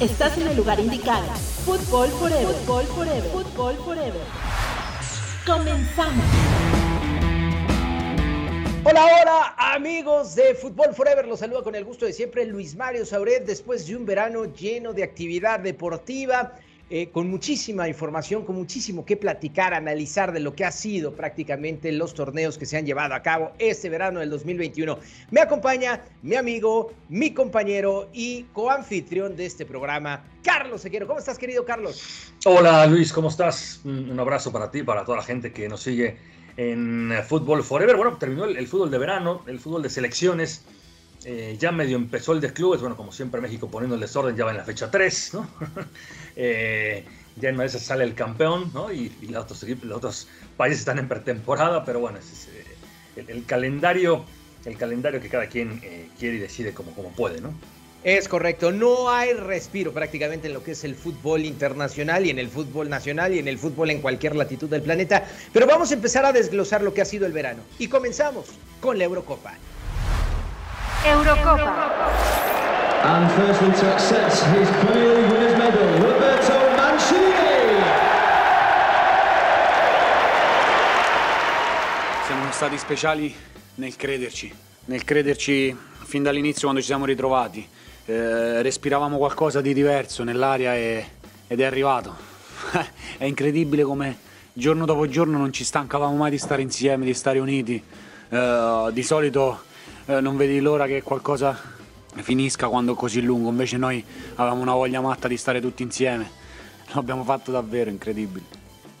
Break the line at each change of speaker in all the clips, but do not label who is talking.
Estás en el lugar indicado. Fútbol Forever. Fútbol Forever. Fútbol Forever. Comenzamos.
Hola, hola, amigos de Fútbol Forever. Los saluda con el gusto de siempre Luis Mario Sauret después de un verano lleno de actividad deportiva. Eh, con muchísima información, con muchísimo que platicar, analizar de lo que ha sido prácticamente los torneos que se han llevado a cabo este verano del 2021. Me acompaña mi amigo, mi compañero y coanfitrión de este programa, Carlos Sequero. ¿Cómo estás, querido Carlos?
Hola, Luis, ¿cómo estás? Un abrazo para ti, para toda la gente que nos sigue en Fútbol Forever. Bueno, terminó el fútbol de verano, el fútbol de selecciones. Eh, ya medio empezó el de clubes, bueno, como siempre México poniendo el desorden, ya va en la fecha 3, ¿no? eh, ya en esas sale el campeón, ¿no? Y, los, otros países están en pretemporada, pero bueno, es, eh, el, calendario el calendario que cada quien quiere y decide como, como puede, ¿no?
Es correcto, no hay respiro prácticamente en lo que es el fútbol internacional y en el fútbol nacional y en el fútbol en cualquier latitud del planeta, pero vamos a empezar a desglosar lo que ha sido el verano y comenzamos con la Eurocopa.
Eurocopa.
And firstly to access his Premier League winners medal, Roberto Mancini.
Siamo stati speciali nel crederci, nel crederci fin dall'inizio quando ci siamo ritrovati. Eh, respiravamo qualcosa di diverso nell'aria e, ed è arrivato. è incredibile come giorno dopo giorno non ci stancavamo mai di stare insieme, di stare uniti. Eh, di solito eh, non vedi l'ora che qualcosa finisca quando è così lungo, invece noi avevamo una voglia matta di stare tutti insieme. Lo abbiamo fatto davvero incredibile.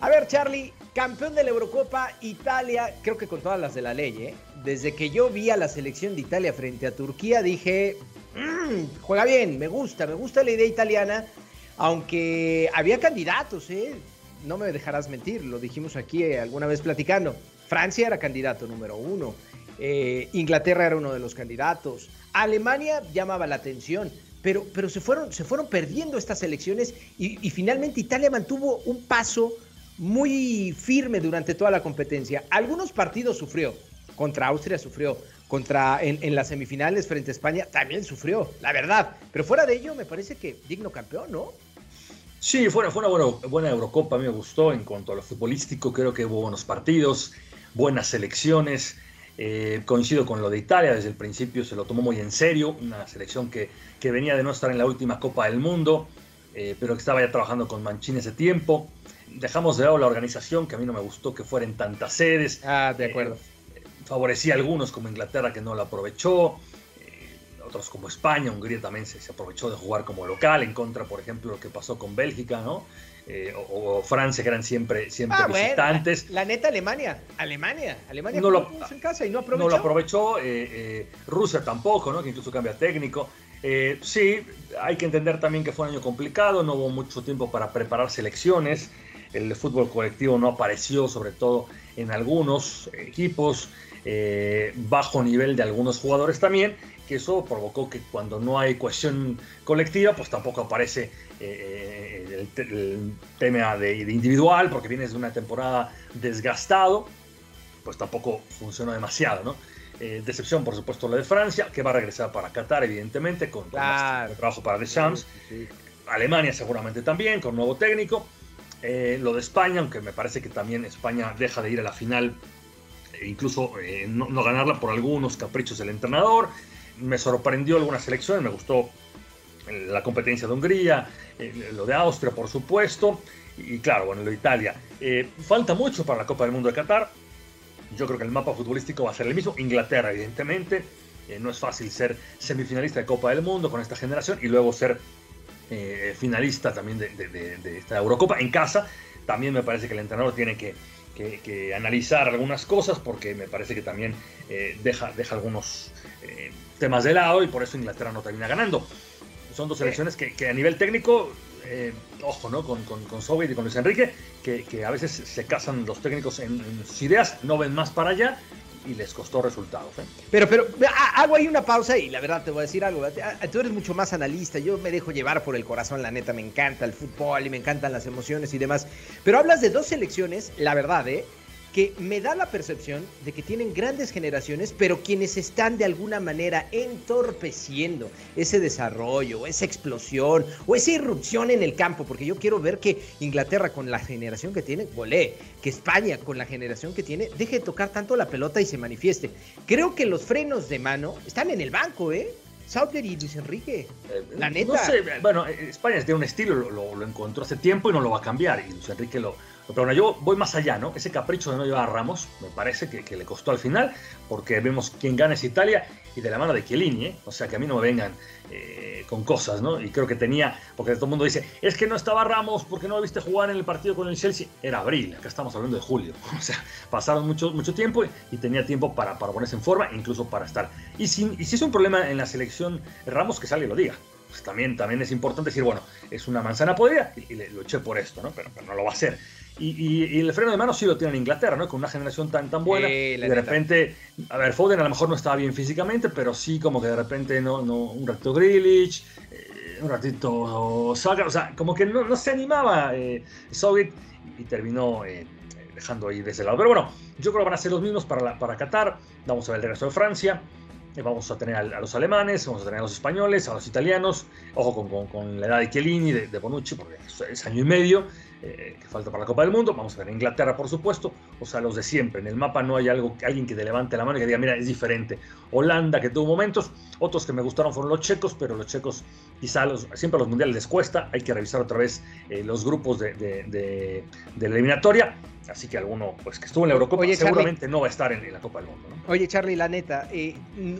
A ver, Charlie, campeón de la Eurocopa Italia, creo que con todas las de la ley, ¿eh? Desde que yo vi a la selección de Italia frente a Turquía, dije, mmm, juega bien, me gusta, me gusta la idea italiana, aunque había candidatos, ¿eh? No me dejarás mentir, lo dijimos aquí eh, alguna vez platicando. Francia era candidato número uno, eh, Inglaterra era uno de los candidatos. Alemania llamaba la atención, pero, pero se, fueron, se fueron perdiendo estas elecciones y, finalmente Italia mantuvo un paso muy firme durante toda la competencia. Algunos partidos sufrió, contra Austria sufrió, contra en, las semifinales frente a España también sufrió, la verdad. Pero fuera de ello, me parece que digno campeón, ¿no?
Sí, fue, fue una buena, Eurocopa, me gustó en cuanto a lo futbolístico, creo que hubo buenos partidos, buenas selecciones. Eh, coincido con lo de Italia, desde el principio se lo tomó muy en serio, una selección que, que venía de no estar en la última Copa del Mundo, eh, pero que estaba ya trabajando con Mancini ese tiempo. Dejamos de lado la organización, que a mí no me gustó que fueran tantas sedes.
Ah, de acuerdo.
Eh, favorecía a algunos, como Inglaterra, que no lo aprovechó. Otros como España, Hungría también se, se, aprovechó de jugar como local, en contra, por ejemplo, lo que pasó con Bélgica, ¿no? Eh, o, o, Francia, que eran siempre, siempre
ah,
visitantes.
Bueno, la, la, neta, Alemania. Alemania. Alemania
no lo,
en casa y no aprovechó.
No lo aprovechó. Eh, eh, Rusia tampoco, ¿no? Que incluso cambia técnico. Sí, hay que entender también que fue un año complicado, no hubo mucho tiempo para preparar selecciones. El fútbol colectivo no apareció, sobre todo en algunos equipos, bajo nivel de algunos jugadores también, que eso provocó que cuando no hay cohesión colectiva, pues tampoco aparece eh, el, el, tema de, de, individual, porque vienes de una temporada desgastado, pues tampoco funcionó demasiado, ¿no? Eh, decepción, por supuesto, la de Francia, que va a regresar para Qatar, evidentemente, con,
claro.
con trabajo para Deschamps. Sí, sí. Alemania seguramente también, con nuevo técnico. Eh, lo de España, aunque me parece que también España deja de ir a la final, e incluso eh, no, no ganarla por algunos caprichos del entrenador me sorprendió algunas selecciones, me gustó la competencia de Hungría, eh, lo de Austria, por supuesto, y claro, bueno, lo de Italia. Eh, falta mucho para la Copa del Mundo de Qatar. Yo creo que el mapa futbolístico va a ser el mismo. Inglaterra, evidentemente. Eh, no es fácil ser semifinalista de Copa del Mundo con esta generación y luego ser eh, finalista también de, esta Eurocopa en casa. También me parece que el entrenador tiene que, que, que analizar algunas cosas porque me parece que también eh, deja, deja algunos eh, temas de lado y por eso Inglaterra no termina ganando. Son dos selecciones que, que a nivel técnico, eh, ojo, ¿no? Con, con, con Soviet y con Luis Enrique, que, que, a veces se casan los técnicos en, en, sus ideas, no ven más para allá y les costó resultados. ¿eh?
Pero, pero hago ahí una pausa y la verdad te voy a decir algo. Tú eres mucho más analista, yo me dejo llevar por el corazón, la neta, me encanta el fútbol y me encantan las emociones y demás. Pero hablas de dos selecciones, la verdad, ¿eh? Que me da la percepción de que tienen grandes generaciones, pero quienes están de alguna manera entorpeciendo ese desarrollo, esa explosión o esa irrupción en el campo, porque yo quiero ver que Inglaterra con la generación que tiene, volé, que España con la generación que tiene, deje de tocar tanto la pelota y se manifieste. Creo que los frenos de mano están en el banco, ¿eh? Southgate y Luis Enrique.
Eh,
La
no
neta.
sé, bueno, España tiene un estilo, lo, lo- lo encontró hace tiempo y no lo va a cambiar. Y Luis Enrique lo. Pero bueno, yo voy más allá, ¿no? Ese capricho de no llevar a Ramos, me parece que, que le costó al final, porque vemos quién gana es Italia y de la mano de Chiellini, ¿eh? O sea, que a mí no me vengan eh, con cosas, ¿no? Y creo que tenía, porque todo el mundo dice, es que no estaba Ramos porque no lo viste jugar en el partido con el Chelsea. Era abril, acá estamos hablando de julio. O sea, pasaron mucho, mucho tiempo y, y tenía tiempo para, para ponerse en forma, incluso para estar. Y si, y si es un problema en la selección, Ramos que salga y lo diga. Pues también, también es importante decir, bueno, es una manzana podrida y, y le, lo eché por esto, ¿no? Pero, pero no lo va a hacer. Y, y- y el freno de mano sí lo tiene en Inglaterra, ¿no? Con una generación tan, tan buena. De repente, a ver, Foden a lo mejor no estaba bien físicamente, pero sí como que de repente no, no un ratito Grealish, eh, un ratito Saka, o sea, como que no, no se animaba eh, Southgate y, terminó eh, dejando ahí de ese lado. Pero bueno, yo creo que van a ser los mismos para, la- para Qatar. Vamos a ver el resto de Francia. Eh, Vamos a tener a, los alemanes, vamos a tener a los españoles, a los italianos. Ojo con, con- con la edad de Chiellini, de, de Bonucci, porque es, es año y medio eh, que falta para la Copa del Mundo. Vamos a ver Inglaterra, por supuesto. O sea, los de siempre. En el mapa no hay algo, alguien que te levante la mano y que diga, mira, es diferente. Holanda, que tuvo momentos. Otros que me gustaron fueron los checos, pero los checos quizá siempre a los mundiales les cuesta. Hay que revisar otra vez eh, los grupos de, de- de- de la eliminatoria. Así que alguno pues, que estuvo en la Eurocopa
Oye, Charlie.
seguramente no va a estar en, en la Copa del Mundo. ¿no?
Oye, Charlie, la neta, eh,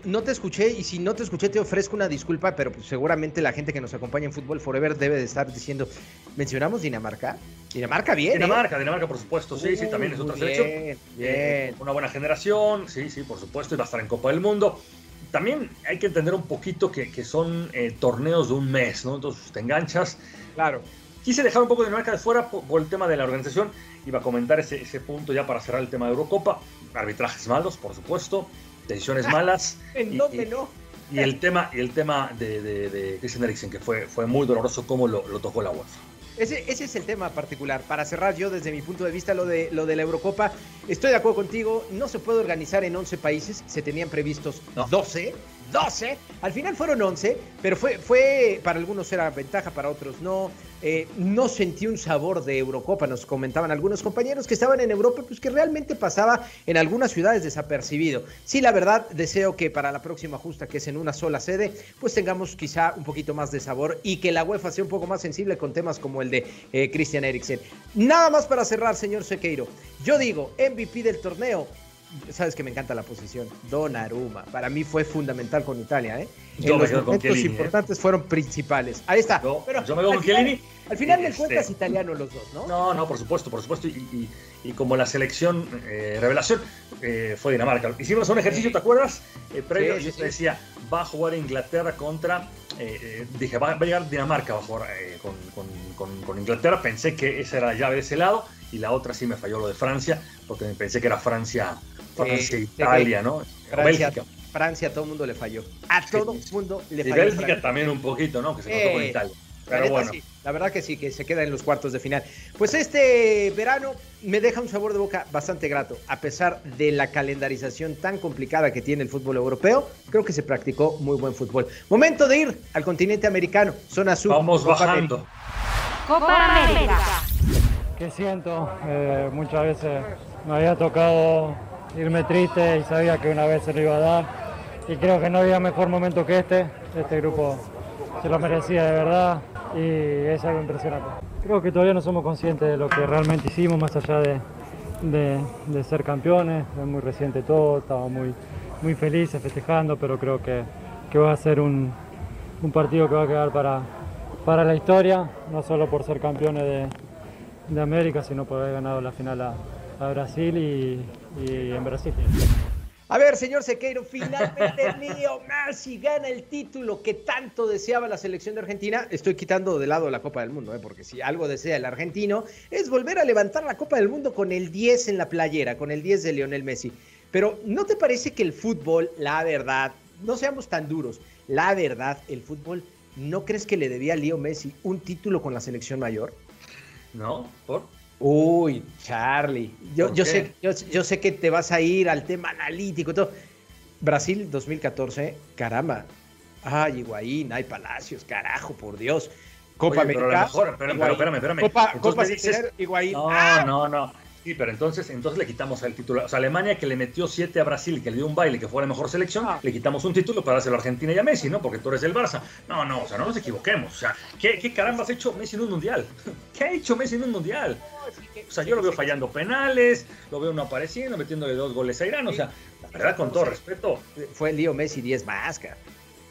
no te escuché y si no te escuché te ofrezco una disculpa, pero pues, seguramente la gente que nos acompaña en Fútbol Forever debe de estar diciendo, ¿mencionamos Dinamarca? Dinamarca bien, ¿eh?
Dinamarca, Dinamarca, por supuesto, sí, sí, también es otra selección.
Bien,
Eh,
bien.
una buena generación, sí, sí, por supuesto, y va a estar en Copa del Mundo. También hay que entender un poquito que, que son eh, torneos de un mes, ¿no? Entonces te enganchas.
Claro.
Quise dejar un poco de Dinamarca de fuera por, por el tema de la organización. Iba a comentar ese, ese punto ya para cerrar el tema de Eurocopa. Arbitrajes malos, por supuesto. Decisiones malas.
¿En
y-
dónde
y-
no?
Y el tema, y el tema de, de, de Christian Eriksen, que fue, fue muy doloroso cómo lo, lo tocó la UEFA.
Ese, ese es el tema particular. Para cerrar yo desde mi punto de vista lo de, lo de la Eurocopa, estoy de acuerdo contigo, no se puede organizar en 11 países, se tenían previstos
No.
12, 12, al final fueron 11, pero fue, fue para algunos era ventaja, para otros no. Eh, no sentí un sabor de Eurocopa, nos comentaban algunos compañeros que estaban en Europa, pues que realmente pasaba en algunas ciudades desapercibido. Sí, la verdad, deseo que para la próxima justa, que es en una sola sede, pues tengamos quizá un poquito más de sabor y que la UEFA sea un poco más sensible con temas como el de eh, Christian Eriksen. Nada más para cerrar, señor Sequeiro. Yo digo, MVP del torneo. Sabes que me encanta la posición. Donnarumma. Para mí fue fundamental con Italia, ¿eh?
Yo
en
me
los
quedo con
momentos
Chiellini, ¿eh?
importantes fueron principales. Ahí está.
Yo-
Pero
yo me quedo con
final-
Chiellini.
Al final de
Este-
cuentas, italiano los dos, ¿no?
No, no, por supuesto, por supuesto. Y, y- y como la selección eh, revelación eh, fue Dinamarca. Hicimos un ejercicio, ¿te acuerdas? Eh, previo,
Sí,
yo
sí.
te decía, va a jugar Inglaterra contra. eh, eh, dije, va, va a llegar Dinamarca va a jugar eh, con, con- con- con Inglaterra. Pensé que esa era la llave de ese lado. Y la otra sí me falló lo de Francia, porque pensé que era Francia, Francia,
Sí,
Italia, ¿no?
Francia,
Bélgica.
Francia, a todo el mundo le falló. A todo el mundo le
Y
falló.
Bélgica
Francia.
también un poquito, ¿no? Que se encontró con Italia.
La
Pero
neta,
bueno.
sí, la verdad que sí, que se queda en los cuartos de final. Pues este verano me deja un sabor de boca bastante grato. A pesar de la calendarización tan complicada que tiene el fútbol europeo, creo que se practicó muy buen fútbol. Momento de ir al continente americano, zona sur.
Vamos
Copa
bajando.
Copa América.
que siento. Eh, muchas veces me había tocado irme triste y sabía que una vez se lo iba a dar. Y creo que no había mejor momento que este. Este grupo se lo merecía de verdad y es algo impresionante. Creo que todavía no somos conscientes de lo que realmente hicimos, más allá de, de- ser campeones. Es muy reciente todo, estaba muy, muy felices festejando, pero creo que, que va a ser un, un partido que va a quedar para, para la historia, no solo por ser campeones de, de América, sino por haber ganado la final a, a Brasil y, y en Brasil.
A ver, señor Sequeiro, finalmente Leo Messi gana el título que tanto deseaba la selección de Argentina. Estoy quitando de lado la Copa del Mundo, ¿eh? porque si algo desea el argentino es volver a levantar la Copa del Mundo con el 10 en la playera, con el 10 de Lionel Messi. Pero ¿no te parece que el fútbol, la verdad, no seamos tan duros, la verdad, el fútbol, ¿no crees que le debía a Leo Messi un título con la selección mayor?
¿No? ¿Por?
Uy, Charlie. Yo,
¿Por
yo sé, yo, yo sé que te vas a ir al tema analítico y todo. Brasil 2014, caramba. Ay, Higuaín, hay Palacios, carajo, por Dios. Copa
Oye, pero a lo
América.
mejor- pero- pero
Higuaín.
espérame, espérame.
Copa, Copa
dices-
Higuaín.
No,
¡Ah!
no, no. Sí, pero entonces, entonces le quitamos el título. O sea, Alemania que le metió 7 a Brasil, que le dio un baile, que fue la mejor selección,
Ah.
le quitamos un título para dárselo a Argentina y a Messi, ¿no? Porque tú eres el Barça. No, no, o sea, no nos equivoquemos. O sea, ¿qué, qué caramba has hecho Messi en un mundial? ¿Qué ha hecho Messi en un mundial? O sea, yo lo veo fallando penales, lo veo no apareciendo, metiéndole dos goles a Irán. O sea, la verdad, con todo respeto,
Fue Leo Messi 10 más, cara.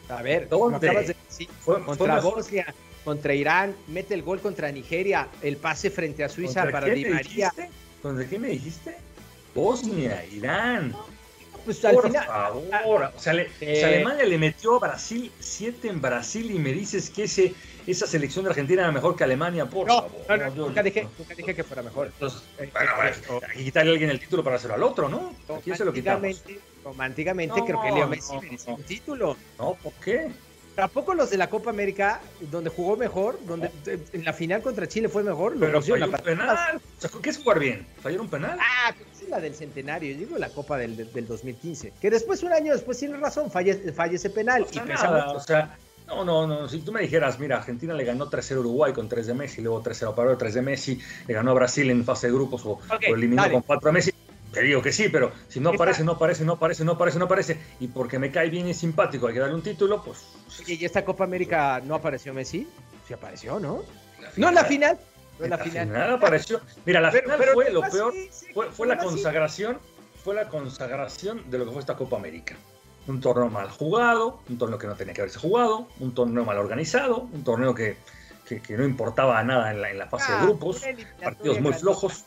A ver,
¿Dónde?
acabas de decir,
Fue- fue
contra
mejor.
Bosnia, contra Irán, mete el gol contra Nigeria, el pase frente a Suiza
¿contra
para Di María.
dijiste? ¿Contra qué me dijiste? Bosnia, Irán.
Pues al
Por
final,
favor, o sea, le-
Eh.
o sea, Alemania le metió a Brasil 7 en Brasil y me dices que ese, esa selección de Argentina era mejor que Alemania, por
no,
favor.
no, no,
yo-
nunca dije, nunca dije que fuera mejor.
Entonces,
Eh,
bueno,
eh,
bueno,
eh,
hay que quitarle a alguien el título para hacerlo al otro, ¿no? ¿A quién se lo quitamos?
Románticamente, creo que Leo Messi
no.
un título.
No, ¿por qué?
Tampoco los de la Copa América, donde jugó mejor, donde en la final contra Chile fue mejor, lo
Pero falló un penal. O sea, ¿qué es jugar bien? ¿Fallar un penal?
Ah, es la del centenario, yo digo la Copa del, del, del 2015. Que después, un año después, tienes razón, falla ese penal.
O sea,
y
nada,
mucho.
o sea, no, no, no. Si tú me dijeras, mira, Argentina le ganó 3-0 a Uruguay con 3 de Messi, luego 3-0 a Paraguay, 3 de Messi, le ganó a Brasil en fase de grupos o,
Ok,
o eliminó
dale.
con 4 a Messi. Te digo que sí, pero si no aparece, no aparece, no aparece, no aparece, no aparece, y porque me cae bien y simpático, hay que darle un título, pues.
Oye, ¿y esta Copa América no apareció Messi? Sí apareció, ¿no? No en la final. No en la final.
apareció. Mira, la
Pero-
final
pero
fue lo peor,
sí,
fue, la consagración, fue la consagración de lo que fue esta Copa América. Un torneo mal jugado, un torneo que no tenía que haberse jugado, un torneo mal organizado, un torneo que, que- que no importaba nada en la, en la fase
Ah,
de grupos,
una eliminatoria
partidos muy flojos.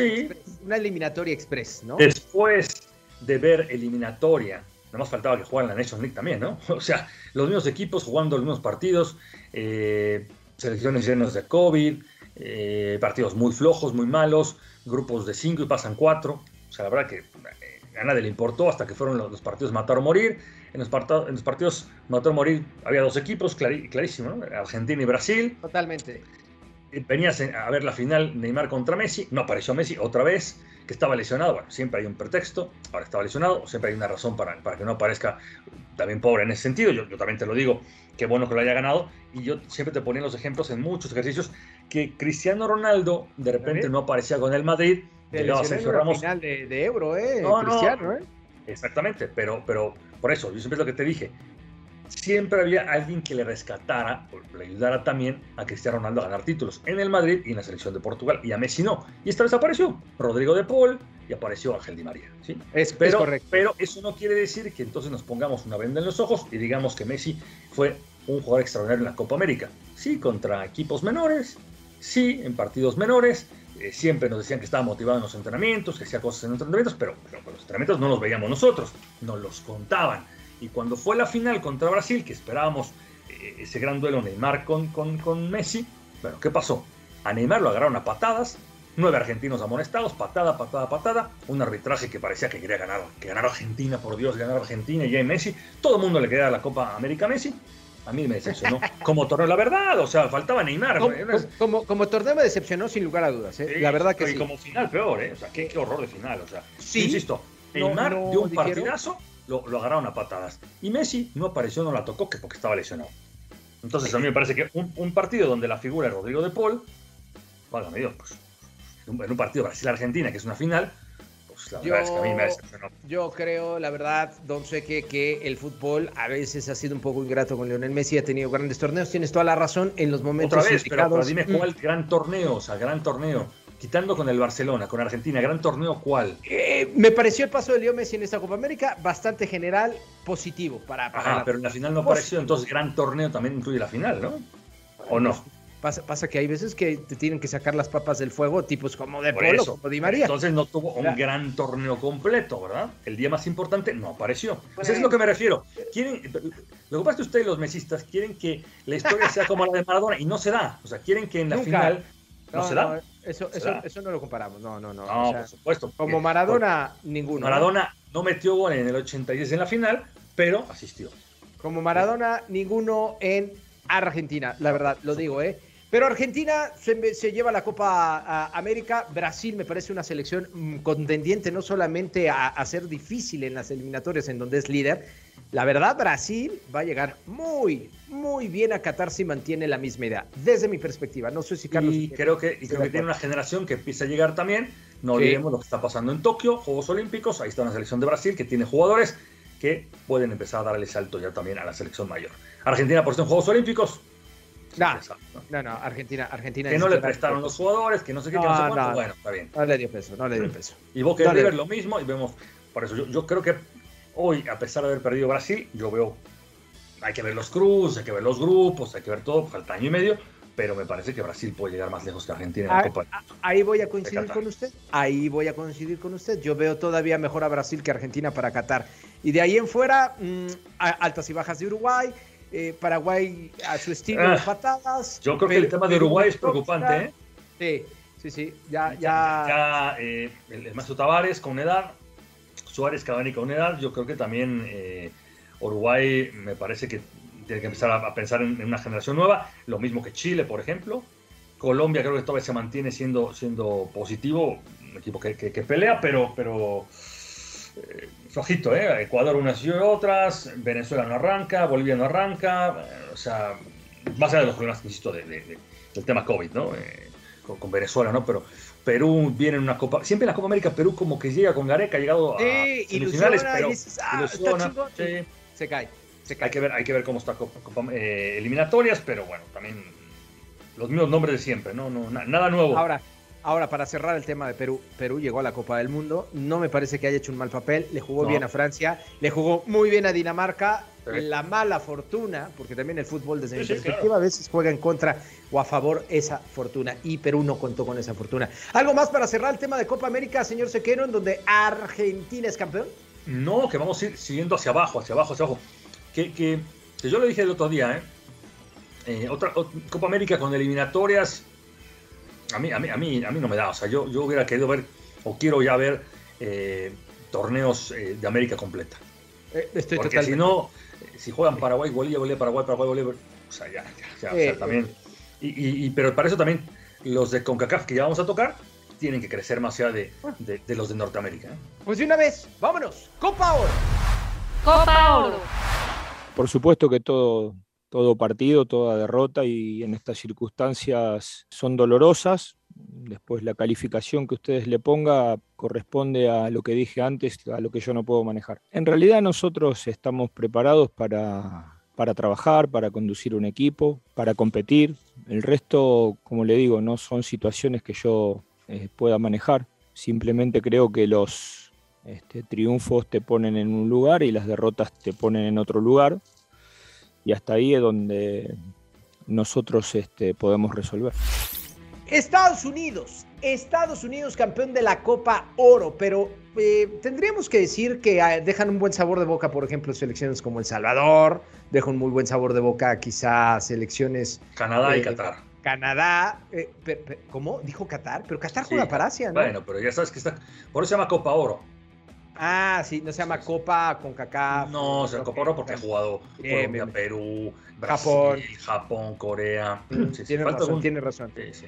Sí,
Una eliminatoria express, ¿no?
después de ver eliminatoria, nada más faltaba que jugaran la Nations League también, ¿no? O sea, los mismos equipos jugando los mismos partidos, eh, selecciones llenas de COVID, eh, partidos muy flojos, muy malos, grupos de cinco y pasan cuatro. O sea, la verdad que eh, a nadie le importó hasta que fueron los, los partidos matar o morir. En los, parta- en los partidos matar o morir había dos equipos, clarí- clarísimo, ¿no? Argentina y Brasil.
Totalmente.
Venías a ver la final Neymar contra Messi, no apareció Messi otra vez, que estaba lesionado. Bueno, siempre hay un pretexto, ahora estaba lesionado, siempre hay una razón para, para que no aparezca también pobre en ese sentido. Yo, yo también te lo digo, qué bueno que lo haya ganado. Y yo siempre te ponía los ejemplos en muchos ejercicios que Cristiano Ronaldo de repente no aparecía con el Madrid,
Se
llegaba Sergio Ramos.
final de, de Euro, ¿eh?
No, no.
Cristiano, ¿eh?
Exactamente, pero, pero por eso, yo siempre es lo que te dije. Siempre había alguien que le rescatara, o le ayudara también a Cristiano Ronaldo a ganar títulos en el Madrid y en la selección de Portugal. Y a Messi no. Y esta vez apareció Rodrigo de Paul y apareció Ángel Di María. ¿sí?
Es, es
Pero,
correcto.
pero eso no quiere decir que entonces nos pongamos una venda en los ojos y digamos que Messi fue un jugador extraordinario en la Copa América. Sí, contra equipos menores, sí, en partidos menores. eh, siempre nos decían que estaba motivado en los entrenamientos, que hacía cosas en los entrenamientos, pero, pero los entrenamientos no los veíamos nosotros, nos los contaban. Y cuando fue la final contra Brasil, que esperábamos eh, ese gran duelo Neymar con, con, con Messi, bueno, ¿qué pasó? A Neymar lo agarraron a patadas, nueve argentinos amonestados, patada, patada, patada, un arbitraje que parecía que quería ganar, que ganar Argentina, por Dios, ganar Argentina y ya Messi, todo el mundo le quería la Copa América a Messi, a mí me decepcionó, como torneo, la verdad, o sea, faltaba Neymar,
Como,
era-
como, como torneo me decepcionó sin lugar a dudas, ¿eh?
Sí,
La verdad que
y
sí.
como final peor, ¿eh? O sea, qué, qué horror de final, o sea,
Sí.
insisto,
No,
Neymar
no
dio un
dijeron.
partidazo, lo, lo agarraron a patadas, y Messi no apareció, no la tocó, que porque estaba lesionado. Entonces a mí me parece que un, un partido donde la figura es Rodrigo de Paul, válgame Dios, pues, en un, partido Brasil-Argentina, que es una final, pues la
Yo-
verdad es que a mí me.
Yo creo, la verdad, Don Sueque, que el fútbol a veces ha sido un poco ingrato con Lionel Messi, ha tenido grandes torneos, tienes toda la razón en los momentos
Otra vez, pero, pero dime
Mm.
cuál gran torneo, o sea, gran torneo, quitando con el Barcelona, con Argentina, gran torneo, ¿cuál?
Eh, me pareció el paso de Leo Messi en esta Copa América bastante general, positivo para, para
Ajá,
la-
pero en la final no
Pues-
apareció, entonces gran torneo también incluye la final, ¿no? ¿O no?
Pasa, pasa que hay veces que te tienen que sacar las papas del fuego, tipos como De
Por
Polo, como Di María.
Entonces no tuvo un gran torneo completo, ¿verdad? El día más importante no apareció. Pues
Bueno.
eso es lo que me refiero. Quieren, lo que pasa es que ustedes, los mesistas, quieren que la historia sea como la de Maradona y no se da. O sea, quieren que en la
Nunca.
final no, se da.
Eso,
¿Se
eso, eso no lo comparamos, no, no, no.
No,
o sea,
por supuesto.
como Maradona, ninguno.
Maradona no metió gol en el 86 en la final, pero asistió.
Como Maradona, ninguno en Argentina, la verdad, lo digo, ¿eh? Pero Argentina se, se lleva la Copa a- América. Brasil me parece una selección mm, contendiente no solamente a, a ser difícil en las eliminatorias en donde es líder. La verdad, Brasil va a llegar muy, muy bien a Qatar si mantiene la misma idea. Desde mi perspectiva. No sé si Carlos.
Y creo que, y creo que tiene una generación que empieza a llegar también. No
Sí.
olvidemos lo que está pasando en Tokio, Juegos Olímpicos. Ahí está una selección de Brasil que tiene jugadores que pueden empezar a darle salto ya también a la selección mayor. Argentina, por ser en Juegos Olímpicos,
Nah,
¿no?
no, no, Argentina, Argentina.
que no le prestaron los jugadores, que no sé qué, que no,
No,
sé cuánto.
no.
Bueno, está bien.
No le dio peso, no le dio peso.
Y Boca y. River lo mismo y vemos, por eso yo, yo creo que hoy, a pesar de haber perdido Brasil, yo veo, hay que ver los cruces, hay que ver los grupos, hay que ver todo, falta año y medio, pero me parece que Brasil puede llegar más lejos que Argentina en la
Ah,
Copa.
ah, Ahí voy a coincidir con usted. Ahí voy a coincidir con usted. Yo veo todavía mejor a Brasil que Argentina para Qatar. Y de ahí en fuera, mm, a- altas y bajas de Uruguay. eh, Paraguay a su estilo
Ah,
patadas.
Yo creo que el tema de Uruguay es preocupante, ¿eh?
Sí, sí, sí. Ya, ya.
Ya, eh, el, el Maestro Tavares con edad, Suárez Cavani con edad, yo creo que también eh, Uruguay me parece que tiene que empezar a, pensar en, en una generación nueva, lo mismo que Chile, por ejemplo. Colombia creo que todavía se mantiene siendo, siendo positivo, un equipo que, que- que pelea, pero, pero eh, flojito, ¿eh? Ecuador unas y otras, Venezuela no arranca, Bolivia no arranca, eh, o sea, más allá de los problemas, insisto, de- de- de- del tema COVID, ¿no? Eh, con, con Venezuela, ¿no? Pero Perú viene en una Copa, siempre en la Copa América Perú como que llega con Gareca, ha llegado a
Sí,
semifinales, pero
ah,
ilusiona, sí.
Se cae. Se cae.
Hay que ver, hay que ver cómo está eh, eliminatorias, pero bueno, también los mismos nombres de siempre, ¿no? no na- nada nuevo.
Ahora, ahora, para cerrar el tema de Perú, Perú llegó a la Copa del Mundo, no me parece que haya hecho un mal papel, le jugó
No.
bien a Francia, le jugó muy bien a Dinamarca,
Sí.
la mala fortuna, porque también el fútbol desde
Sí,
mi
sí,
perspectiva
claro.
a veces juega en contra o a favor esa fortuna, y Perú no contó con esa fortuna. ¿Algo más para cerrar el tema de Copa América, señor Sequero, en donde Argentina es campeón?
No, que vamos a ir siguiendo hacia abajo, hacia abajo, hacia abajo. Que, que, que yo lo dije el otro día, ¿eh? Eh, otra ot- Copa América con eliminatorias, a mí, a, mí, a, mí, a mí no me da. O sea, yo, yo hubiera querido ver, o quiero ya ver, eh, torneos eh, de América completa.
Eh, estoy
Porque
totalmente-
si no, eh, si juegan Paraguay, Bolivia, Bolivia, Paraguay, Paraguay, Bolivia, o sea, ya, ya, ya, o sea,
Eh,
también. Y, y- y- pero para eso también los de CONCACAF que ya vamos a tocar tienen que crecer más allá de, de- de los de Norteamérica. ¿eh?
Pues de una vez, vámonos, Copa Oro.
Copa Oro.
Por supuesto que todo, todo partido, toda derrota y en estas circunstancias son dolorosas. Después la calificación que ustedes le ponga corresponde a lo que dije antes, a lo que yo no puedo manejar. En realidad nosotros estamos preparados para, para trabajar, para conducir un equipo, para competir. El resto, como le digo, no son situaciones que yo eh, pueda manejar. Simplemente creo que los este, triunfos te ponen en un lugar y las derrotas te ponen en otro lugar. Y hasta ahí es donde nosotros este, podemos resolver.
Estados Unidos, Estados Unidos campeón de la Copa Oro, pero eh, tendríamos que decir que eh, dejan un buen sabor de boca, por ejemplo, selecciones como El Salvador, dejan un muy buen sabor de boca quizás selecciones
Canadá y
Eh,
Qatar.
Canadá, eh, pe- pe- ¿cómo? Dijo Qatar, pero Qatar
Sí,
juega para Asia, ¿no?
Bueno, pero ya sabes que está. Por eso se llama Copa Oro.
Ah, sí, no se llama Copa con Kaká.
No, se llama Copa Oro porque ha jugado
Bien,
Colombia. Perú. Brasil, Japón, Corea. Sí, sí,
Tiene razón,
algún-
tiene razón.
Sí, sí.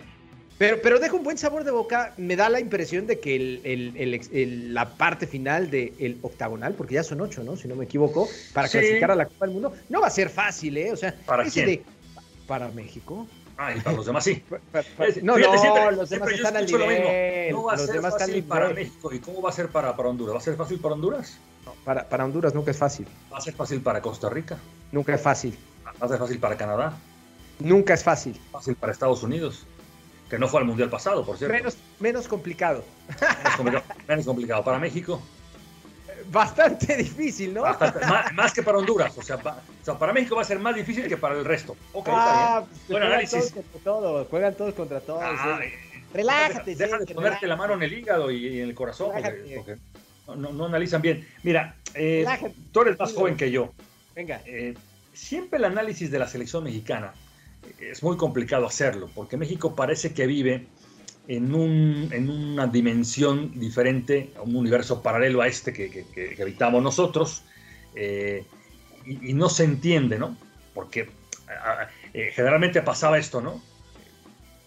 Pero, pero deja un buen sabor de boca. Me da la impresión de que el- el- el la parte final del octagonal, porque ya son ocho, ¿no? Si no me equivoco, para clasificar a la Copa del Mundo, no va a ser fácil, ¿eh? O sea,
¿Para
ese
quién?
de- para México.
Ah, y para los demás sí.
No,
fíjate,
no,
siempre-
los demás están al
escucho lo mismo.
nivel.
No va a
los
ser
demás
fácil para
nivel.
México. ¿Y cómo va a ser para, para Honduras? ¿Va a ser fácil para Honduras?
No, para, para Honduras nunca es fácil.
¿Va a ser fácil para Costa Rica?
Nunca es fácil.
¿Va a ser fácil para Canadá?
Nunca es fácil.
¿Fácil para Estados Unidos? Que no fue al Mundial pasado, por cierto.
Menos, menos complicado.
Menos complicado. Menos complicado. Para México,
Bastante difícil, ¿no?
bastante- más, más que para Honduras. O sea, pa- o sea, para México va a ser más difícil que para el resto. Ok,
Ah, pues,
Buen
juegan
análisis.
todos contra todos, juegan todos contra todos.
Ah,
eh.
eh,
Relájate,
Deja, deja de ponerte la mano en el hígado y, y en el corazón porque, no, analizan bien. Mira, eh, tú eres más joven que yo.
Venga.
Eh, siempre el análisis de la selección mexicana es muy complicado hacerlo, porque México parece que vive en, un, en una dimensión diferente, un universo paralelo a este que, habitamos nosotros, eh, y, no se entiende, ¿no? Porque eh, generalmente pasaba esto, ¿no?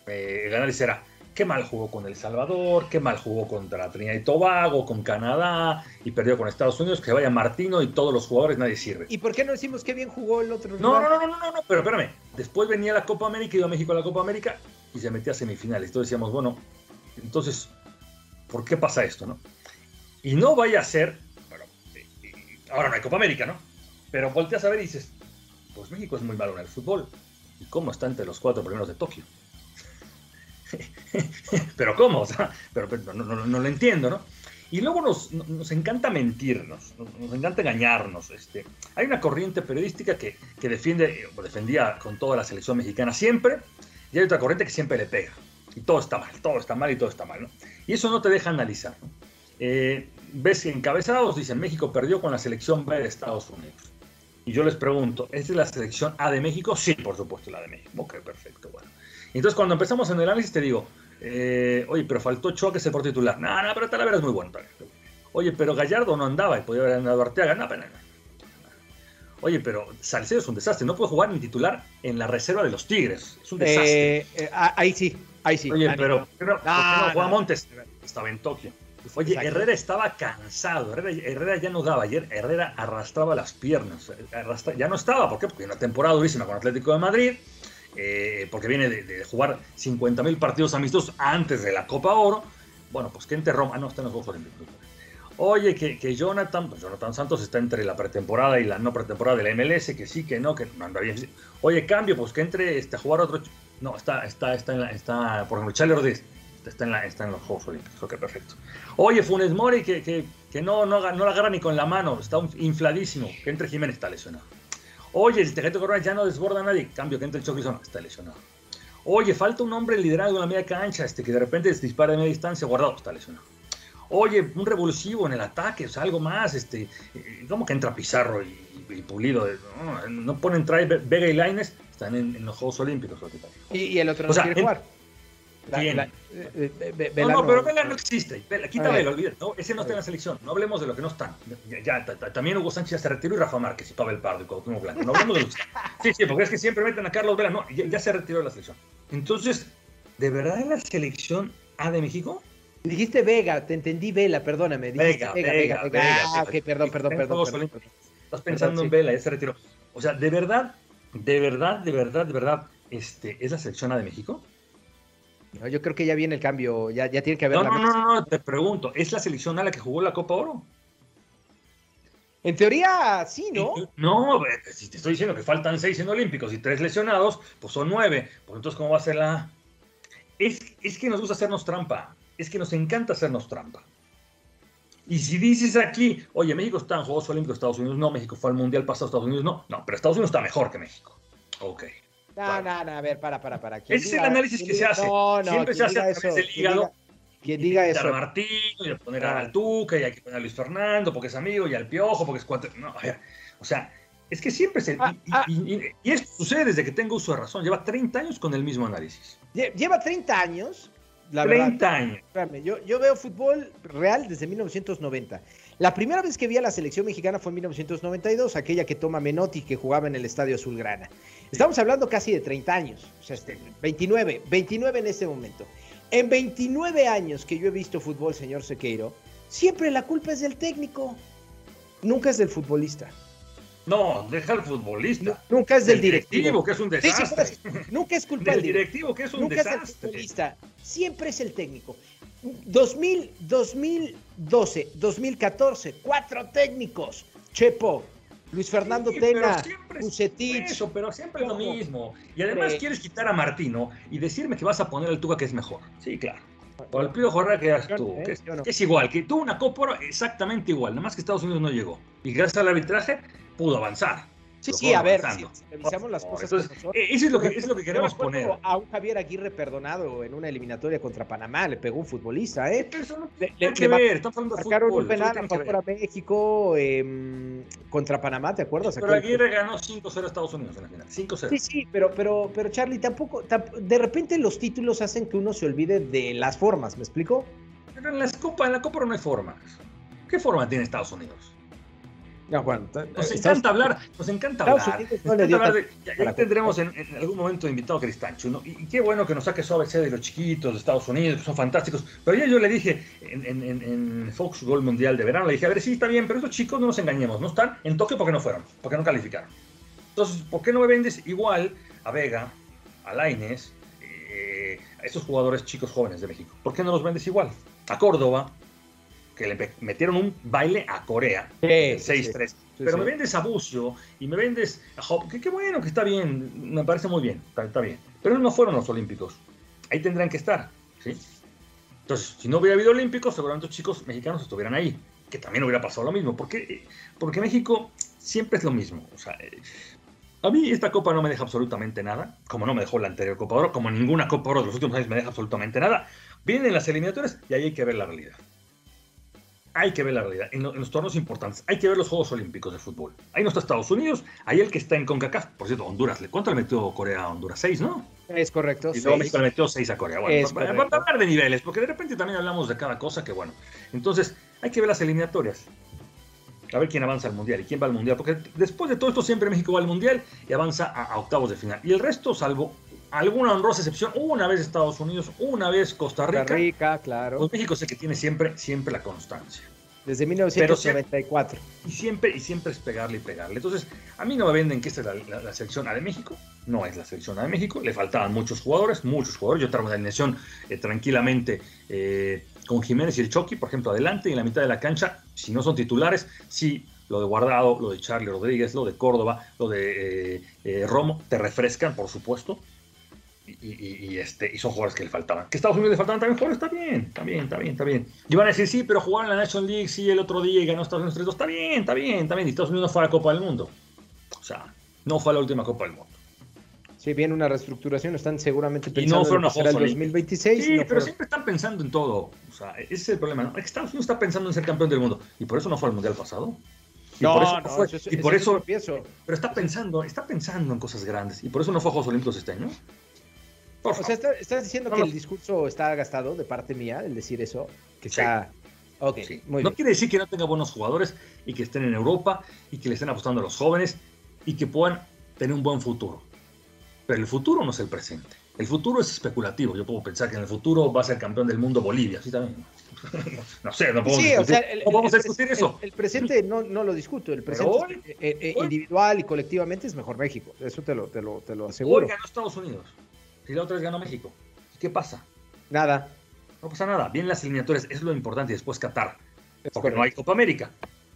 eh, el análisis era, qué mal jugó con El Salvador, qué mal jugó contra Trinidad y Tobago, con Canadá, y perdió con Estados Unidos, que vaya Martino y todos los jugadores, nadie sirve.
¿Y por qué no decimos qué bien jugó el otro?
No, no, no, no, no, no, pero espérame. Después venía la Copa América, iba a México a la Copa América y se metía a semifinales. Entonces decíamos, bueno, entonces, ¿por qué pasa esto, no? Y no vaya a ser, bueno, ahora no hay Copa América, ¿no? Pero volteas a ver y dices, pues México es muy malo en el fútbol. ¿Y cómo está entre los cuatro primeros de Tokio? pero ¿cómo? O sea, pero, pero no, no- no lo entiendo, ¿no? Y luego nos, nos encanta mentirnos, nos, encanta engañarnos. Este, hay una corriente periodística que, que defiende, o defendía con toda la selección mexicana siempre, y hay otra corriente que siempre le pega. Y todo está mal, todo está mal y todo está mal, ¿no? Y eso no te deja analizar. Eh, ves que encabezados dicen México perdió con la selección B de Estados Unidos. Y yo les pregunto, ¿esta es la selección A de México? Sí, por supuesto, la de México. Ok, perfecto, bueno. Entonces cuando empezamos en el análisis te digo, eh, oye, pero faltó Ochoa que se por titular. No, no, pero Talavera es muy bueno. Oye, pero Gallardo no andaba y podía haber andado Arteaga. No, pero no, no. Oye, pero Salcedo es un desastre. No puede jugar ni titular en la reserva de los Tigres. Es un desastre.
Eh, eh, ah, ahí sí, ahí sí.
Oye, pero ¿por qué no, no. Montes? Estaba en Tokio. Oye,
Exacto.
Herrera estaba cansado. Herrera, Herrera ya no daba. Ayer Herrera arrastraba las piernas. Arrastra- ya no estaba. ¿Por qué? Porque una temporada durísima con Atlético de Madrid. Eh, porque viene de, de jugar 50.000 partidos amistosos antes de la Copa Oro. Bueno, pues que entre Roma. No, está en los Juegos Olímpicos. Oye, que, que Jonathan, pues Jonathan Santos está entre la pretemporada y la no pretemporada de la MLS, que sí, que no, que no anda bien. Oye, cambio, pues que entre este, a jugar otro. No, está, está, está, en la, está, por ejemplo, Charlie Rodríguez está en, la, está en los Juegos Olímpicos. Ok, perfecto. Oye, Funes Mori, que, que, que no, no, no la agarra ni con la mano, está infladísimo. Que entre Jiménez, está lesionado. Oye, el Tejete Corona ya no desborda a nadie, cambio, que entre el Choclizón, está lesionado. Oye, falta un hombre en liderazgo en la media cancha, este, que de repente se dispara de media distancia, guardado, está lesionado. Oye, un revulsivo en el ataque, o sea, algo más, este, eh, ¿cómo que entra Pizarro y, y Pulido? No, no ponen trae Ve- Vega y Laines, están en, en los Juegos Olímpicos.
Y, y el otro
O
no
sea,
quiere
en-
jugar. La- la- eh, eh,
No, no, pero Vela no existe. Vela, quita. Vela, olvídate. No, ese no está en la selección. No hablemos de lo que no están. Ya, ya, ta- ta- también Hugo Sánchez ya se retiró y Rafa Márquez y Pavel Pardo y Cuauhtémoc Blanco. No hablemos de los Sí, sí, porque es que siempre meten a Carlos Vela. No, ya, ya se retiró de la selección. Entonces, ¿de verdad es la selección A de México?
Dijiste Vega, te entendí Vela, perdóname. Dijiste
Vega, Vega, Vega.
Ah, ok, perdón, perdón,
en
perdón.
Estás pensando
Perdón,
en. Vela, ya se retiró. O sea, ¿de verdad, de verdad, de verdad, de verdad, este, es la selección A de México?
No, yo creo que ya viene el cambio, ya, ya tiene que haber
No,
la
no, no, no, te pregunto, ¿es la selección A la que jugó la Copa Oro?
En teoría, sí, ¿no?
No, si te estoy diciendo que faltan seis en Olímpicos y tres lesionados, pues son nueve. Pues entonces, ¿cómo va a ser la? Es, es que nos gusta hacernos trampa. Es que nos encanta hacernos trampa. Y si dices aquí, oye, México está en Juegos Olímpicos, Estados Unidos no, México fue al Mundial pasado, Estados Unidos no. No, pero Estados Unidos está mejor que México. Ok.
No, no, no, a ver, para, para, para. ¿Quién
Ese es el análisis que se hace.
No, no,
Siempre se hace a través
eso,
del hígado.
Quien diga eso.
a Martín, y a poner
Ah.
al Tuca, y hay que poner a Luis Fernando porque es amigo, y al Piojo porque es cuatro. No, a ver, o sea, es que siempre se.
Ah,
y,
ah.
y- y- y esto sucede desde que tengo uso de razón. Lleva 30 años con el mismo análisis.
Lle- Lleva 30 años, la verdad.
30 años.
Espérame, yo, yo veo fútbol real desde 1990. La primera vez que vi a la selección mexicana fue en 1992, aquella que toma Menotti, que jugaba en el Estadio Azulgrana. Estamos hablando casi de 30 años, o sea, este, 29, 29 en este momento. En 29 años que yo he visto fútbol, señor Sequeiro, siempre la culpa es del técnico, nunca es del futbolista,
No, deja al futbolista.
nunca es del
Del
directivo.
que es un
Sí, sí, por
desastre.
eso, nunca es culpa
Del
del directivo.
directivo, que es un
Nunca es el
desastre.
futbolista, siempre es el técnico. 2000, 2012, 2014, cuatro técnicos. Chepo, Luis Fernando
Sí,
Tena, Bucetich.
Eso, pero siempre es lo mismo. Y además
Hombre.
quieres quitar a Martino y decirme que vas a poner al Tuca que es mejor. Sí, claro. O al Pío Jorra que eras tú,
no, ¿eh?
que es,
Yo no.
que es igual, que tuvo una Copa exactamente igual, nada más que Estados Unidos no llegó. Y gracias al arbitraje pudo avanzar.
Sí, sí, a ver, si, si revisamos las cosas
entonces,
son.
eh, eso es lo que, eso es lo que queremos poner.
A un Javier Aguirre perdonado en una eliminatoria contra Panamá, le pegó un futbolista, ¿eh?
Pero eso no
Le,
tiene
le-
que
le
ver, estamos hablando de
marcaron
fútbol.
un penal a favor a México em, contra Panamá, ¿te acuerdas?
Pero
Aquel-
Aguirre ganó 5-0 a Estados Unidos en la final. 5-0.
Sí, sí, pero, pero, pero Charlie, tampoco, tamp- de repente los títulos hacen que uno se olvide de las formas, ¿me explico?
Pero en, las Copa, en la Copa no hay formas. ¿Qué forma tiene Estados Unidos?
No, Juan,
nos encanta hablar, nos encanta hablar. No le dio hablar de, ya, tendremos en, en, algún momento invitado a Cristancho, ¿no? Y, y, qué bueno que nos saque suave de los chiquitos de Estados Unidos, que son fantásticos. Pero ya yo le dije en, en, Fox Gold Mundial de verano, le dije, a ver, sí, está bien, pero estos chicos no nos engañemos, no están en Tokio porque no fueron, porque no calificaron. Entonces, ¿por qué no me vendes igual a Vega, a Laines, eh, a estos jugadores chicos jóvenes de México? ¿Por qué no los vendes igual? A Córdoba, que le metieron un baile a Corea, 6-3. Pero me vendes a Bucio y me vendes a Hop, que qué bueno, que está bien, me parece muy bien, está, bien. Pero no fueron los Olímpicos. Ahí tendrán que estar, ¿sí? Entonces, si no hubiera habido Olímpicos, seguramente los chicos mexicanos estuvieran ahí, que también hubiera pasado lo mismo. Porque, porque México siempre es lo mismo. O sea, eh, a mí esta Copa no me deja absolutamente nada, como no me dejó la anterior Copa Oro, como ninguna Copa Oro de los últimos años me deja absolutamente nada. Vienen las eliminatorias y ahí hay que ver la realidad hay que ver la realidad. En, los torneos importantes, hay que ver los Juegos Olímpicos de fútbol. Ahí no está Estados Unidos, ahí el que está en CONCACAF. Por cierto, Honduras, ¿cuánto le metió Corea a Honduras? Seis, ¿no?
Es correcto.
Y luego México le metió seis a Corea. Bueno, vamos a hablar de niveles, porque de repente también hablamos de cada cosa que, bueno. Entonces, hay que ver las eliminatorias. A ver quién avanza al mundial y quién va al mundial. Porque después de todo esto, siempre México va al mundial y avanza a octavos de final. Y el resto, salvo alguna honrosa excepción, una vez Estados Unidos, una vez Costa Rica.
Costa Rica, claro.
Pues México sé que tiene siempre, siempre la constancia.
Desde 1994.
y siempre, y siempre es pegarle y pegarle. Entonces, a mí no me venden que esta es la, selección A de México. No es la selección A de México. Le faltaban muchos jugadores, muchos jugadores. Yo traigo una alineación eh, tranquilamente eh, con Jiménez y el Chucky, por ejemplo, adelante y en la mitad de la cancha. Si no son titulares, sí lo de Guardado, lo de Charlie Rodríguez, lo de Córdoba, lo de eh, Romo, te refrescan, por supuesto y, este, y son jugadores que le faltaban. Que Estados Unidos le faltaban también jugadores, está bien, está bien, está bien, está bien. Y van a decir, sí, pero jugaron en la National League, sí, el otro día y ganó Estados Unidos 3-2, está bien, está bien, está bien. Y Estados Unidos no fue a la Copa del Mundo. O sea, no fue a la última Copa del Mundo.
Sí, viene una reestructuración, están seguramente pensando y no fueron en el 2026.
Sí, pero siempre están pensando en todo. O sea, ese es el problema. ¿no? Estados Unidos está pensando en ser campeón del mundo. Y por eso no fue al Mundial pasado. Y no, por eso no, fue, y por eso, eso, pero está pensando, está pensando en cosas grandes. Y por eso no fue a Juegos Olímpicos este año.
O sea, ¿estás diciendo que el discurso está gastado de parte mía, el decir eso? Que está...
Ok, muy no quiere decir que no tenga buenos jugadores y que estén en Europa y que le estén apostando a los jóvenes y que puedan tener un buen futuro. Pero el futuro no es el presente. El futuro es especulativo. Yo puedo pensar que en el futuro va a ser campeón del mundo Bolivia, ¿sí también? no sé, no podemos discutir, eso.
El, presente no, no, lo discuto. El presente eh, eh, individual y colectivamente es mejor México. Eso te lo, te lo, te lo aseguro.
Hoy ganó Estados Unidos. Y la otra vez ganó México. ¿Qué pasa?
Nada.
No pasa nada. Bien las eliminatorias, es lo importante. Y después Qatar. porque no hay Copa América.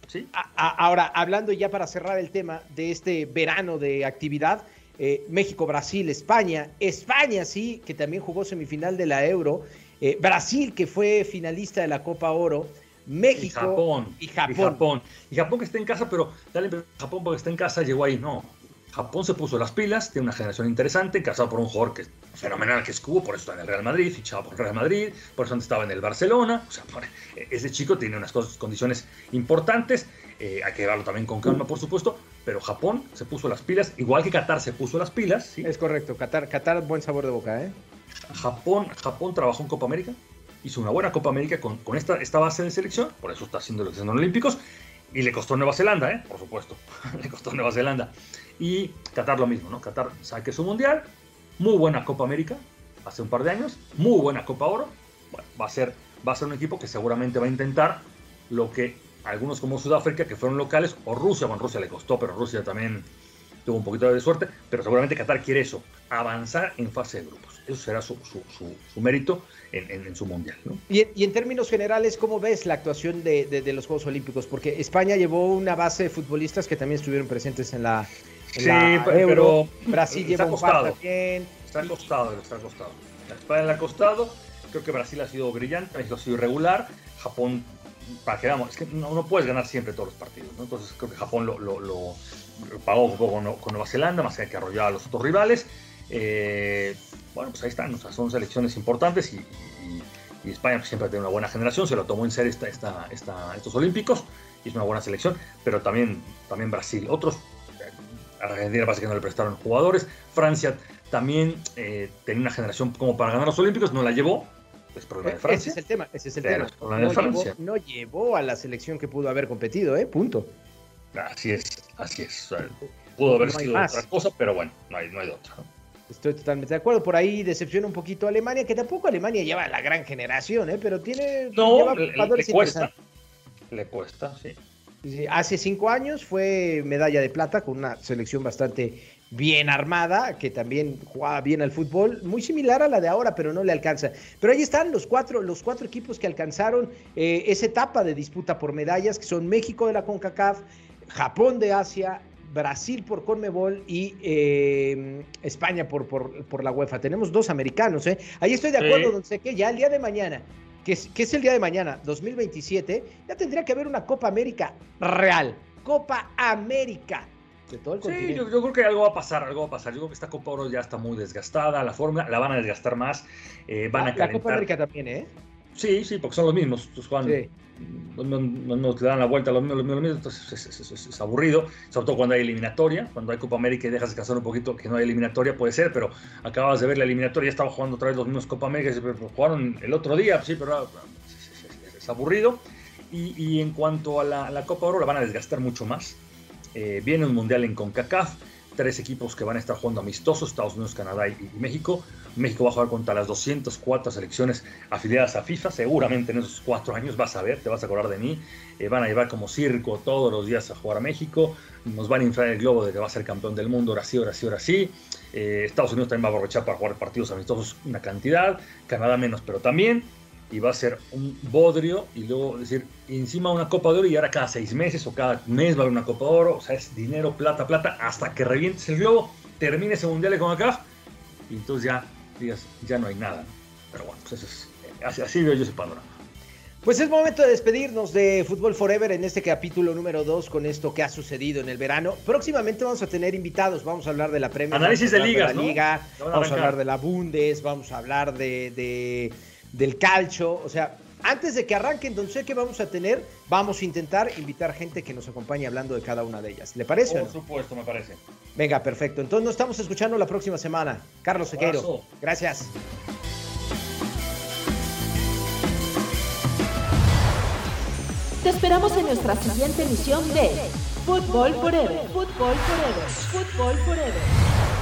¿Sí?
ahora, hablando ya para cerrar el tema de este verano de actividad, eh, México, Brasil, España. España, sí, que también jugó semifinal de la Euro. Eh, Brasil, que fue finalista de la Copa Oro. México y
Japón, y Japón. Y Japón. que está en casa, pero dale, Japón porque está en casa llegó ahí. No, Japón se puso las pilas, tiene una generación interesante, casado por un jugador que fenomenal que es Cubo, por eso está en el Real Madrid, fichado por el Real Madrid, por eso antes estaba en el Barcelona. O sea, ese chico tiene unas condiciones importantes, eh, hay que llevarlo también con calma, por supuesto, pero Japón se puso las pilas, igual que Qatar se puso las pilas. ¿sí?
Es correcto, Qatar, Qatar buen sabor de boca, ¿eh?
Japón, Japón trabajó en Copa América, hizo una buena Copa América con, con esta, esta base de selección, por eso está haciendo los olímpicos, y le costó Nueva Zelanda, ¿eh? por supuesto, le costó Nueva Zelanda. Y Qatar lo mismo, ¿no? Qatar sabe que es un mundial, muy buena Copa América, hace un par de años, muy buena Copa Oro. Bueno, va a ser, va a ser un equipo que seguramente va a intentar lo que algunos como Sudáfrica, que fueron locales, o Rusia, bueno, Rusia le costó, pero Rusia también tuvo un poquito de suerte, pero seguramente Qatar quiere eso, avanzar en fase de grupos. Eso será su, mérito en, su mundial.
Y, en términos generales, ¿cómo ves la actuación de, los Juegos Olímpicos? Porque España llevó una base de futbolistas que también estuvieron presentes en la,
sí, pero
Brasil lleva un
costado. Está costado, está costado. La España le ha costado. Creo que Brasil ha sido brillante, México ha sido irregular. Japón, para que veamos, es que no, puedes ganar siempre todos los partidos. Entonces creo que Japón lo, lo, pagó un poco con, Nueva Zelanda, más que arrollar a los otros rivales. Eh, bueno, pues ahí están, o sea, son selecciones importantes y, España pues, siempre tiene una buena generación, se lo tomó en serio esta, esta, esta, estos Olímpicos y es una buena selección, pero también, también Brasil. Otros Argentina parece que no le prestaron jugadores. Francia también eh, tenía una generación como para ganar los Olímpicos, no la llevó. Es problema de Francia.
Ese es el tema, ese es el tema. No, llevó, no, llevó, a la selección que pudo haber competido, ¿eh? Punto.
Así es, así es. pudo haber sido otra cosa, pero bueno, no hay, no hay otra.
Estoy totalmente de acuerdo. Por ahí decepciona un poquito a Alemania, que tampoco Alemania lleva la gran generación, ¿eh? pero tiene.
No, le, cuesta. Le cuesta, sí.
Hace cinco años fue medalla de plata con una selección bastante bien armada, que también jugaba bien al fútbol, muy similar a la de ahora, pero no le alcanza. Pero ahí están los cuatro, los cuatro equipos que alcanzaron eh, esa etapa de disputa por medallas, que son México de la CONCACAF, Japón de Asia, Brasil por Conmebol y eh, España por, por, la UEFA. Tenemos dos americanos, ¿eh? Ahí estoy de acuerdo, don Seque, ya el día de mañana, que es, que es el día de mañana, 2027, ya tendría que haber una Copa América real. Copa América. De todo el
sí, yo, creo que algo va a pasar, algo va a pasar. Yo creo que esta Copa Oro ya está muy desgastada, la fórmula la van a desgastar más, eh, van a
La Copa América también, ¿eh?
Sí, sí, porque son los mismos. Juan, sí no, no, te dan la vuelta a los mismos, entonces es, aburrido, sobre todo cuando hay eliminatoria, cuando hay Copa América y dejas descansar un poquito que no hay eliminatoria, puede ser, pero acabas de ver la eliminatoria, ya estaba jugando otra vez los mismos Copa América, jugaron el otro día, sí, pero es, aburrido. Y, en cuanto a la, Copa Oro, la van a desgastar mucho más. Eh, viene un mundial en CONCACAF, tres equipos que van a estar jugando amistosos, Estados Unidos, Canadá y, México. México va a jugar contra las 204 selecciones afiliadas a FIFA, seguramente en esos cuatro años vas a ver, te vas a acordar de mí, eh, van a llevar como circo todos los días a jugar a México, nos van a inflar el globo de que va a ser campeón del mundo, ahora sí, ahora sí, ahora sí. Eh, Estados Unidos también va a aprovechar para jugar partidos amistosos una cantidad, Canadá menos, pero también. Y va a ser un bodrio y luego decir encima una copa de oro y ahora cada seis meses o cada mes va a haber una copa de oro, o sea, es dinero, plata, plata, hasta que revientes el globo, termine ese mundial con acá y entonces ya digas, ya no hay nada. Pero bueno, pues eso es, así, veo yo ese panorama.
Pues es momento de despedirnos de Fútbol Forever en este capítulo número 2 con esto que ha sucedido en el verano. Próximamente vamos a tener invitados, vamos a hablar de la Premier.
Análisis de ligas,
la Liga, vamos a hablar de la Bundes, vamos a hablar de del calcho. O sea, antes de que arranquen, don sé que vamos a tener, vamos a intentar invitar gente que nos acompañe hablando de cada una de ellas. ¿Le parece?
Por supuesto, me parece.
Venga, perfecto. Entonces nos estamos escuchando la próxima semana. Carlos Sequeiro. Gracias.
Te esperamos en nuestra siguiente emisión de Fútbol Forever. Fútbol Forever. Fútbol Forever.